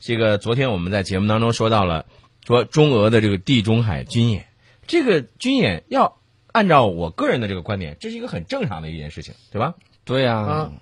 这个昨天我们在节目当中说到了，说中俄的这个地中海军演，这个军演要按照我个人的这个观点，这是一个很正常的一件事情，对吧？对呀、啊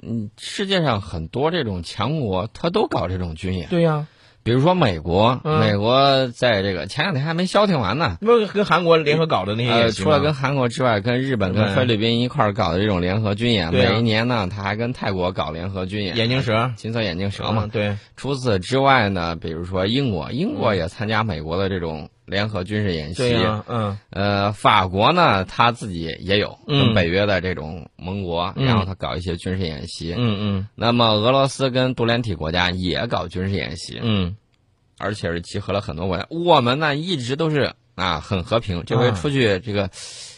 嗯，世界上很多这种强国，他都搞这种军演。对呀、比如说美国，嗯。美国在这个前两天还没消停完呢。不是跟韩国联合搞的那些除了跟韩国之外，跟日本、跟菲律宾一块儿搞的这种联合军演，每一年呢，他还跟泰国搞联合军演，眼镜蛇。金色眼镜蛇嘛。嗯对，除此之外呢，比如说英国，英国也参加美国的这种联合军事演习。嗯呃，法国呢，他自己也有嗯跟北约的这种盟国，嗯然后他搞一些军事演习。嗯嗯那么俄罗斯跟独联体国家也搞军事演习，嗯，而且是集合了很多国家。我们呢一直都是啊很和平，这回啊出去这个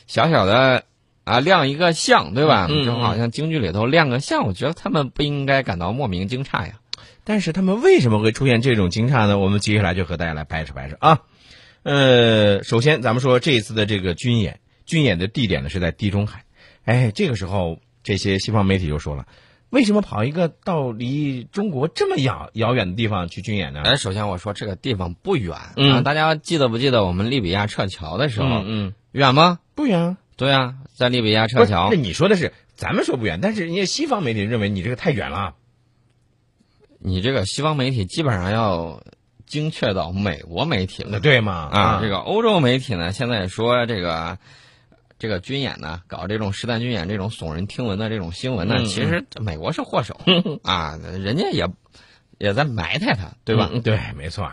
小小的啊亮一个相，对吧？就好像京剧里头亮个相，我觉得他们不应该感到莫名惊诧呀。但是他们为什么会出现这种惊诧呢？我们接下来就和大家来掰扯掰扯啊。呃，首先咱们说这一次的这个军演，军演的地点呢是在地中海。哎，这个时候这些西方媒体就说了，为什么跑一个到离中国这么遥遥远的地方去军演呢？哎，首先我说这个地方不远，嗯啊，大家记得不记得我们利比亚撤侨的时候、嗯嗯，远吗？不远啊。对啊，在利比亚，撤侨那，你说的是咱们说不远，但是人家西方媒体认为你这个太远了。你这个西方媒体基本上要精确到美国媒体了对吗？啊。这个欧洲媒体呢，现在说这个这个军演呢，搞这种实弹军演这种耸人听闻的这种新闻呢，嗯其实美国是祸首 啊，人家也也在埋汰他，对吧？嗯对，没错。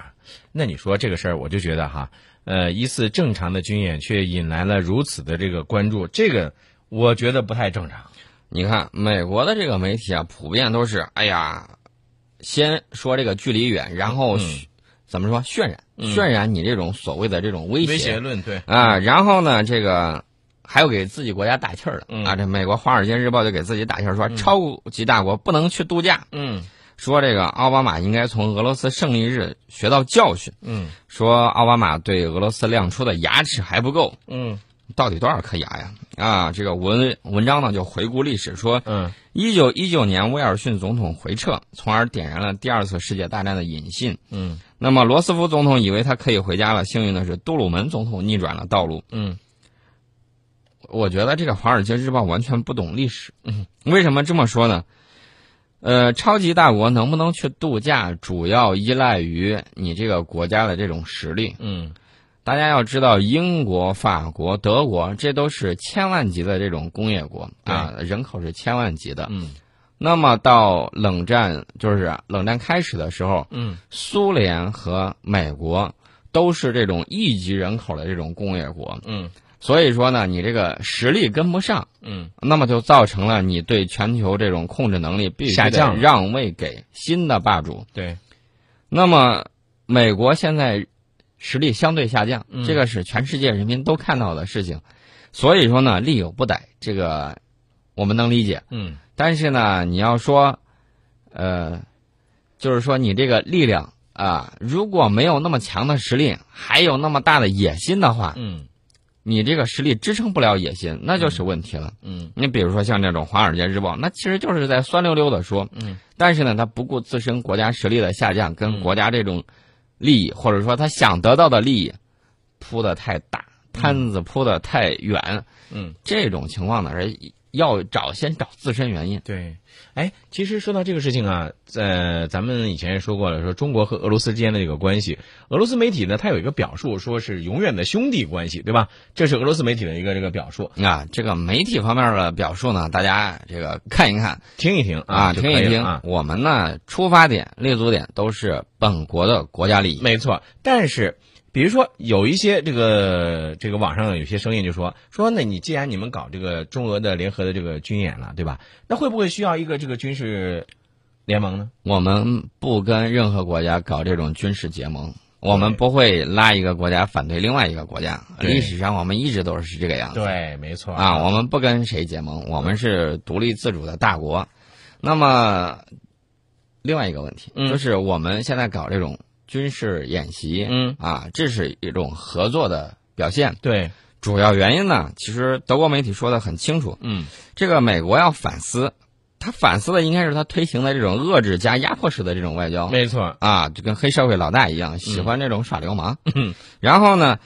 那你说这个事儿，我就觉得哈，呃，一次正常的军演却引来了如此的这个关注，这个我觉得不太正常。你看美国的这个媒体啊，普遍都是哎呀，先说这个距离远，然后、嗯怎么说渲染嗯渲染你这种所谓的这种威威胁论，对，啊，然后呢，这个还有给自己国家打气儿的、嗯啊。这美国《华尔街日报》就给自己打气儿说，超级大国不能去度假，嗯说这个奥巴马应该从俄罗斯胜利日学到教训，嗯说奥巴马对俄罗斯亮出的牙齿还不够，嗯到底多少颗牙呀？啊，这个文文章呢就回顾历史说，嗯一九一九年威尔逊总统回撤，从而点燃了第二次世界大战的引信。嗯那么罗斯福总统以为他可以回家了，幸运的是杜鲁门总统逆转了道路。嗯我觉得这个《华尔街日报》完全不懂历史。嗯，为什么这么说呢？呃，超级大国能不能去度假，主要依赖于你这个国家的这种实力。嗯大家要知道，英国、法国、德国，这都是千万级的这种工业国啊，人口是千万级的。嗯那么到冷战，就是冷战开始的时候，嗯。苏联和美国都是这种亿级人口的这种工业国，嗯。所以说呢，你这个实力跟不上，嗯。那么就造成了你对全球这种控制能力必下降让位给新的霸主。对，那么美国现在实力相对下降，嗯。这个是全世界人民都看到的事情，所以说呢，力有不逮，这个我们能理解。嗯但是呢，你要说，呃，就是说你这个力量啊，如果没有那么强的实力，还有那么大的野心的话，嗯。你这个实力支撑不了野心，那就是问题了。嗯。你比如说像这种《华尔街日报》，那其实就是在酸溜溜的说，嗯，但是呢，他不顾自身国家实力的下降跟国家这种利益，或者说他想得到的利益铺的太大，摊子铺的太远，嗯，这种情况呢，是要找先找自身原因。对。哎，其实说到这个事情啊，呃，咱们以前也说过了，说中国和俄罗斯之间的这个关系，俄罗斯媒体呢，它有一个表述，说是永远的兄弟关系，对吧？这是俄罗斯媒体的一个这个表述，啊，这个媒体方面的表述呢，大家这个看一看听一听啊，听一听。啊。我们呢，出发点、立足点都是本国的国家利益。没错，但是比如说有一些这个这个网上有些声音就说说，那你既然你们搞这个中俄的联合的这个军演了，对吧？那会不会需要一个这个军事联盟呢？我们不跟任何国家搞这种军事结盟，我们不会拉一个国家反对另外一个国家。历史上我们一直都是这个样子。对，没错啊，我们不跟谁结盟，我们是独立自主的大国。那么，另外一个问题、嗯就是我们现在搞这种军事演习，嗯。啊，这是一种合作的表现。对，主要原因呢，其实德国媒体说的很清楚，嗯。这个美国要反思他反思的应该是他推行的这种遏制加压迫式的这种外交。没错，啊，就跟黑社会老大一样，喜欢这种耍流氓。嗯。然后呢，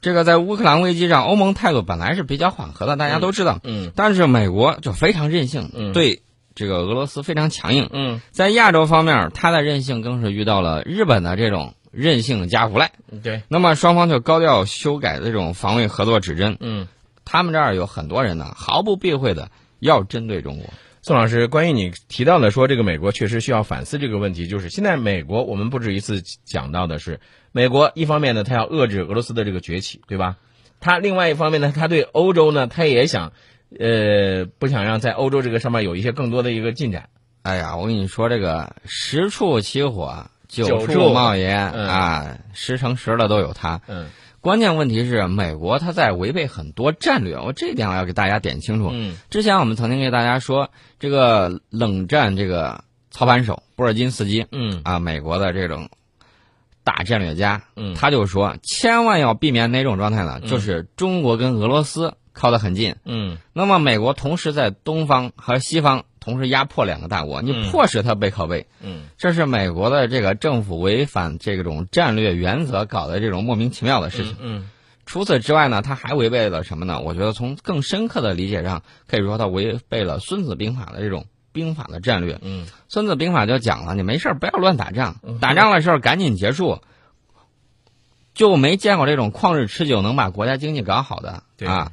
这个在乌克兰危机上，欧盟态度本来是比较缓和的，大家都知道。嗯。但是美国就非常任性，嗯。对这个俄罗斯非常强硬。嗯，在亚洲方面，他的任性更是遇到了日本的这种任性加无赖。对，那么双方就高调修改这种防卫合作指针。嗯。他们这儿有很多人呢，毫不避讳的要针对中国。宋老师，关于你提到的说这个美国确实需要反思这个问题，就是现在美国我们不止一次讲到的是，美国一方面呢，它要遏制俄罗斯的这个崛起，对吧？它另外一方面呢，它对欧洲呢，它也想，呃，不想让在欧洲这个上面有一些更多的一个进展。哎呀，我跟你说，这个十处起火，九九处处冒烟、嗯啊，十成十的都有它。嗯关键问题是，美国它在违背很多战略，我这一点我要给大家点清楚。嗯之前我们曾经给大家说，这个冷战这个操盘手布尔津斯基嗯啊，美国的这种大战略家，嗯他就说，千万要避免哪种状态呢？嗯就是中国跟俄罗斯靠得很近，嗯那么美国同时在东方和西方同时压迫两个大国，你嗯迫使他背靠背，嗯这是美国的这个政府违反这种战略原则搞的这种莫名其妙的事情。嗯除此之外呢，他还违背了什么呢？我觉得从更深刻的理解上，可以说他违背了《孙子兵法》的这种兵法的战略。嗯《孙子兵法》就讲了，你没事儿不要乱打仗嗯，打仗的时候赶紧结束。就没见过这种旷日持久能把国家经济搞好的啊。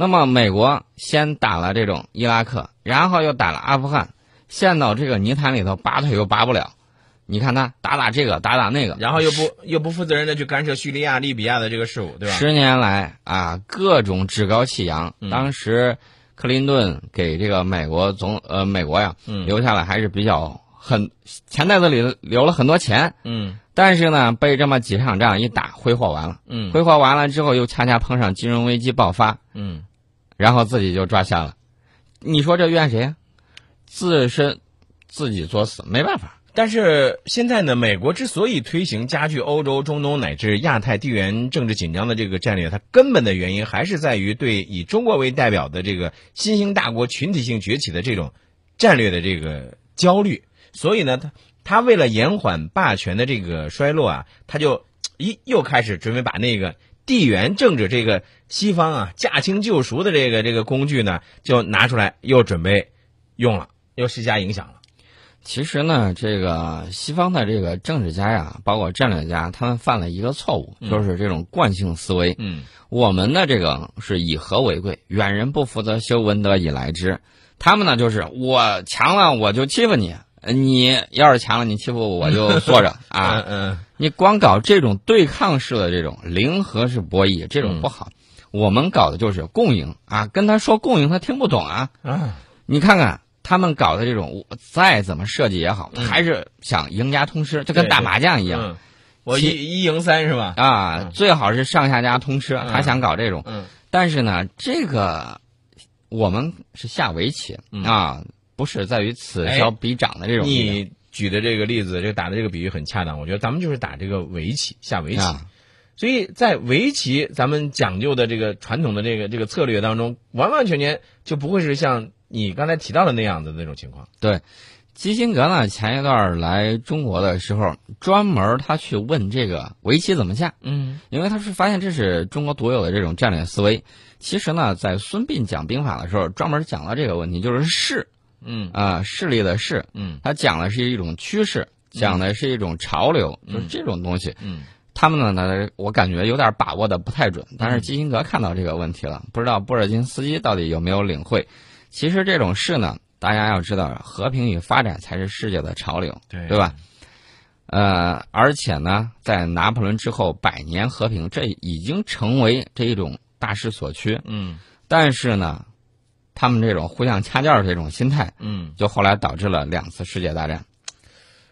那么美国先打了这种伊拉克，然后又打了阿富汗，陷到这个泥潭里头拔腿又拔不了。你看他打打这个，打打那个，然后又不又不负责任的去干涉叙利亚、利比亚的这个事务，对吧？十年来啊，各种趾高气扬。嗯。当时克林顿给这个美国总呃美国呀嗯。留下了还是比较很钱袋子里留了很多钱，嗯。但是呢被这么几场仗一打挥霍完了，嗯。挥霍完了之后又恰恰碰上金融危机爆发，嗯然后自己就抓瞎了。你说这怨谁呀？自身自己作死，没办法。但是现在呢，美国之所以推行加剧欧洲、中东乃至亚太地缘政治紧张的这个战略，它根本的原因还是在于对以中国为代表的这个新兴大国群体性崛起的这种战略的这个焦虑。所以呢，他他为了延缓霸权的这个衰落啊，他就一又开始准备把那个地缘政治这个西方啊驾轻就熟的这个这个工具呢，就拿出来又准备用了，又施加影响了。其实呢，这个西方的这个政治家呀，包括战略家，他们犯了一个错误，嗯就是这种惯性思维。嗯我们的这个是以和为贵，远人不服则修，文德以来之。他们呢，就是我强了我就欺负你，呃你要是强了你欺负我，我就坐着 啊。嗯你光搞这种对抗式的这种零和式博弈，这种不好。我们搞的就是共赢啊，跟他说共赢，他听不懂啊。你看看他们搞的这种，我再怎么设计也好，嗯还是想赢家通吃，就跟打麻将一样嗯，我一一赢三是吧？啊。嗯最好是上下家通吃，嗯他想搞这种。嗯但是呢，这个我们是下围棋、嗯啊，不是在于此消彼长的这种。你举的这个例子，这个打的这个比喻很恰当。我觉得咱们就是打这个围棋，下围棋。啊，所以在围棋咱们讲究的这个传统的这个这个策略当中，完完全全就不会是像你刚才提到的那样的那种情况。对基辛格呢，前一段来中国的时候，专门他去问这个围棋怎么下，嗯因为他是发现这是中国独有的这种战略思维。其实呢，在孙膑讲兵法的时候，专门讲到这个问题，就是势嗯啊、势力的势，嗯他讲的是一种趋势，讲的是一种潮流，嗯就是这种东西。嗯他们呢呢，我感觉有点把握的不太准，但是基辛格看到这个问题了，不知道布尔津斯基到底有没有领会。其实这种事呢，大家要知道，和平与发展才是世界的潮流，对对吧？呃，而且呢，在拿破仑之后，百年和平这已经成为这一种大势所趋。嗯但是呢，他们这种互相掐架的这种心态，嗯，就后来导致了两次世界大战。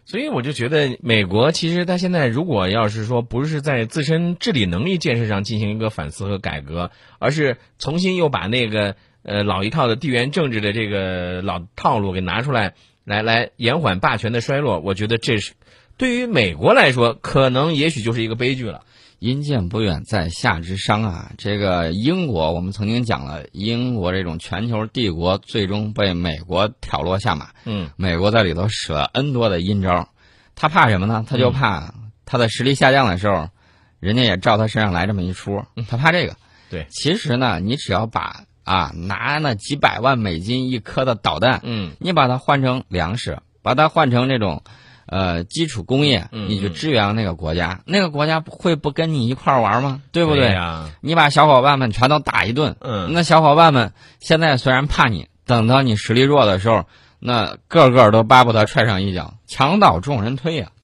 所以我就觉得美国其实它现在如果要是说不是在自身治理能力建设上进行一个反思和改革，而是重新又把那个呃老一套的地缘政治的这个老套路给拿出来，来来延缓霸权的衰落，我觉得这是对于美国来说，可能也许就是一个悲剧了。阴见不远，在下之商啊。这个英国，我们曾经讲了，英国这种全球帝国最终被美国挑落下马。嗯美国在里头使了 N 多的阴招，他怕什么呢？他就怕他的实力下降的时候，人家也照他身上来这么一出，他怕这个。对其实呢，你只要把啊拿那几百万美金一颗的导弹，嗯你把它换成粮食，把它换成这种，呃，基础工业，嗯你去支援那个国家，那个国家会不跟你一块儿玩吗？对不对？呀？你把小伙伴们全都打一顿，嗯那小伙伴们现在虽然怕你，等到你实力弱的时候，那个个都巴不得踹上一脚，墙倒众人推呀、